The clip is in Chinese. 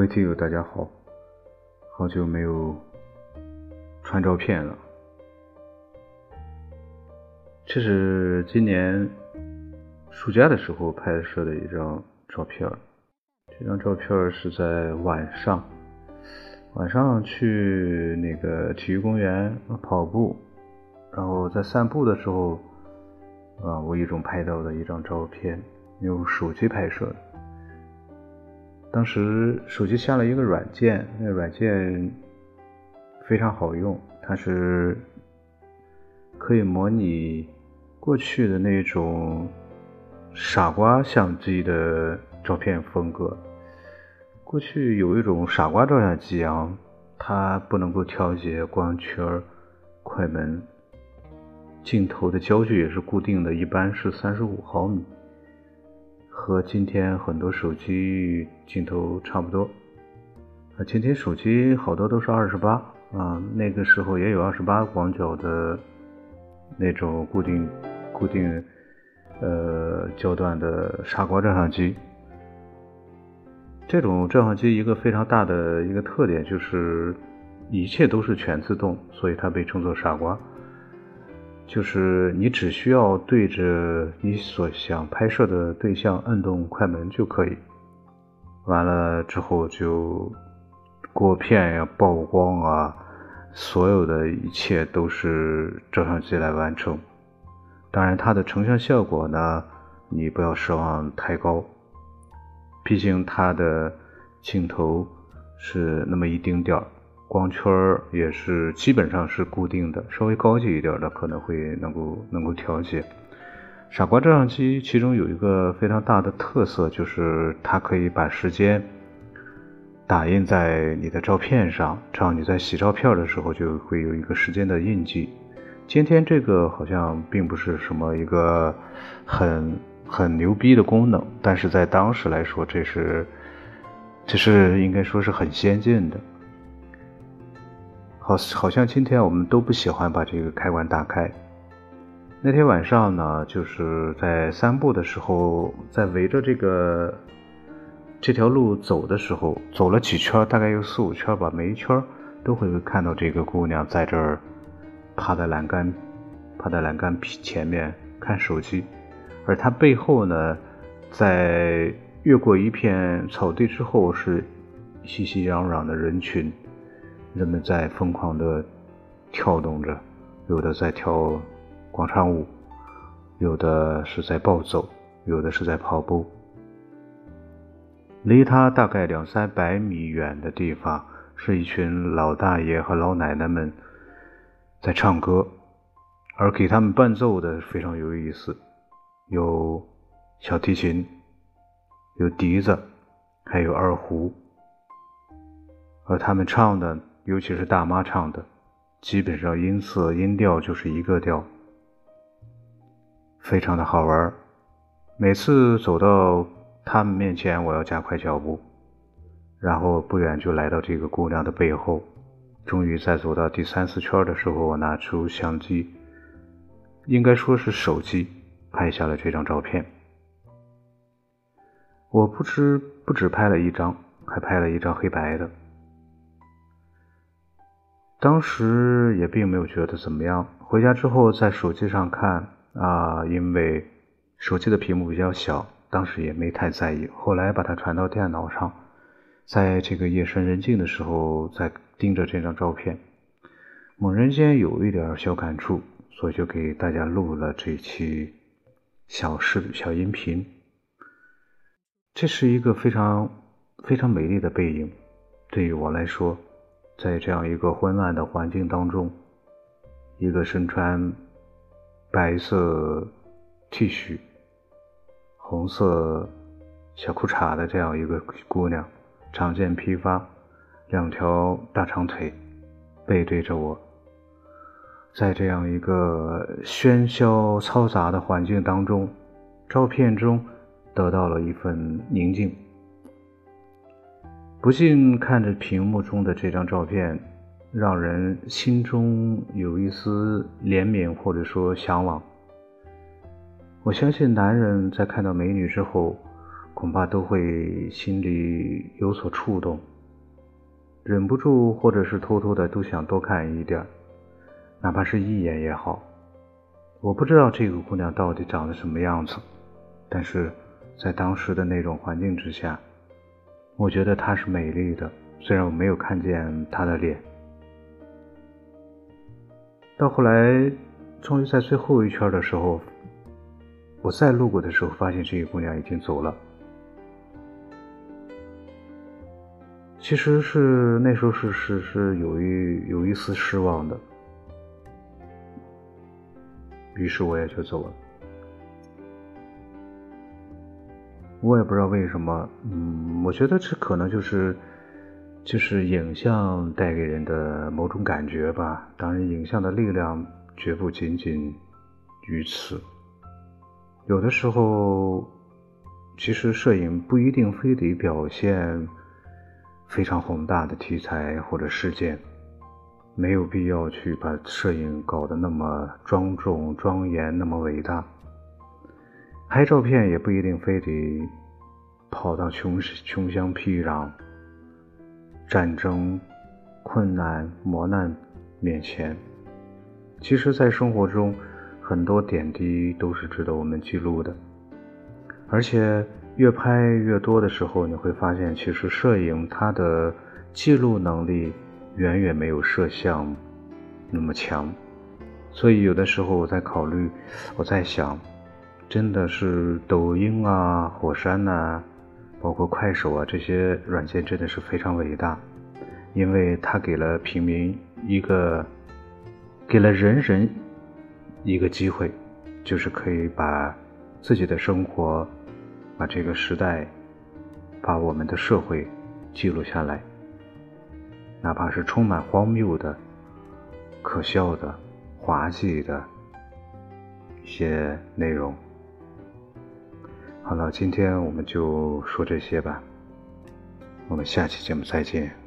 各位听友，大家好，好久没有传照片了。这是今年暑假的时候拍摄的一张照片这张照片是在晚上，晚上去那个体育公园跑步，然后在散步的时候，啊，无意中拍到的一张照片，用手机拍摄的。当时手机下了一个软件，那软件非常好用，它是可以模拟过去的那种傻瓜相机的照片风格。过去有一种傻瓜照相机啊，它不能够调节光圈、快门，镜头的焦距也是固定的，一般是三十五毫米。和今天很多手机镜头差不多，啊，今天手机好多都是二十八啊，那个时候也有二十八广角的那种固定固定呃焦段的傻瓜照相机。这种照相机一个非常大的一个特点就是一切都是全自动，所以它被称作傻瓜。就是你只需要对着你所想拍摄的对象摁动快门就可以，完了之后就过片呀、曝光啊，所有的一切都是照相机来完成。当然，它的成像效果呢，你不要奢望太高，毕竟它的镜头是那么一丁点儿。光圈也是基本上是固定的，稍微高级一点的可能会能够能够调节。傻瓜照相机其中有一个非常大的特色，就是它可以把时间打印在你的照片上，这样你在洗照片的时候就会有一个时间的印记。今天这个好像并不是什么一个很很牛逼的功能，但是在当时来说，这是这是应该说是很先进的。好，好像今天我们都不喜欢把这个开关打开。那天晚上呢，就是在散步的时候，在围着这个这条路走的时候，走了几圈，大概有四五圈吧，每一圈都会看到这个姑娘在这儿趴在栏杆，趴在栏杆前面看手机，而她背后呢，在越过一片草地之后，是熙熙攘攘的人群。人们在疯狂地跳动着，有的在跳广场舞，有的是在暴走，有的是在跑步。离他大概两三百米远的地方，是一群老大爷和老奶奶们在唱歌，而给他们伴奏的非常有意思，有小提琴，有笛子，还有二胡，而他们唱的。尤其是大妈唱的，基本上音色音调就是一个调，非常的好玩每次走到他们面前，我要加快脚步，然后不远就来到这个姑娘的背后。终于在走到第三四圈的时候，我拿出相机，应该说是手机，拍下了这张照片。我不知不止拍了一张，还拍了一张黑白的。当时也并没有觉得怎么样。回家之后在手机上看啊，因为手机的屏幕比较小，当时也没太在意。后来把它传到电脑上，在这个夜深人静的时候，在盯着这张照片，猛然间有一点小感触，所以就给大家录了这期小视小音频。这是一个非常非常美丽的背影，对于我来说。在这样一个昏暗的环境当中，一个身穿白色 T 恤、红色小裤衩的这样一个姑娘，长剑披发，两条大长腿，背对着我，在这样一个喧嚣嘈杂的环境当中，照片中得到了一份宁静。不禁看着屏幕中的这张照片，让人心中有一丝怜悯或者说向往。我相信男人在看到美女之后，恐怕都会心里有所触动，忍不住或者是偷偷的都想多看一点，哪怕是一眼也好。我不知道这个姑娘到底长得什么样子，但是在当时的那种环境之下，我觉得她是美丽的，虽然我没有看见她的脸。到后来，终于在最后一圈的时候。我再路过的时候，发现这个姑娘已经走了。其实是那时候是是是有一有一丝失望的，于是我也就走了。我也不知道为什么，嗯，我觉得这可能就是就是影像带给人的某种感觉吧。当然，影像的力量绝不仅仅于此。有的时候，其实摄影不一定非得表现非常宏大的题材或者事件，没有必要去把摄影搞得那么庄重庄严、那么伟大。拍照片也不一定非得跑到穷穷乡僻壤、战争、困难、磨难面前。其实，在生活中。很多点滴都是值得我们记录的，而且越拍越多的时候，你会发现，其实摄影它的记录能力远远没有摄像那么强。所以有的时候我在考虑，我在想，真的是抖音啊、火山呐，包括快手啊这些软件真的是非常伟大，因为它给了平民一个，给了人人。一个机会，就是可以把自己的生活、把这个时代、把我们的社会记录下来，哪怕是充满荒谬的、可笑的、滑稽的一些内容。好了，今天我们就说这些吧，我们下期节目再见。